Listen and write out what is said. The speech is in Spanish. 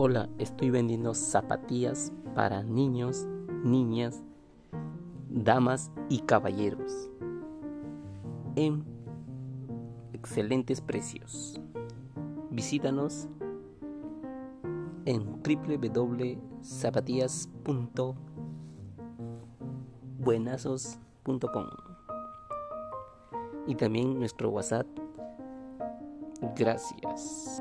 Hola, estoy vendiendo zapatillas para niños, niñas, damas y caballeros en excelentes precios. Visítanos en www.zapatillas.buenazos.com y también nuestro WhatsApp. Gracias.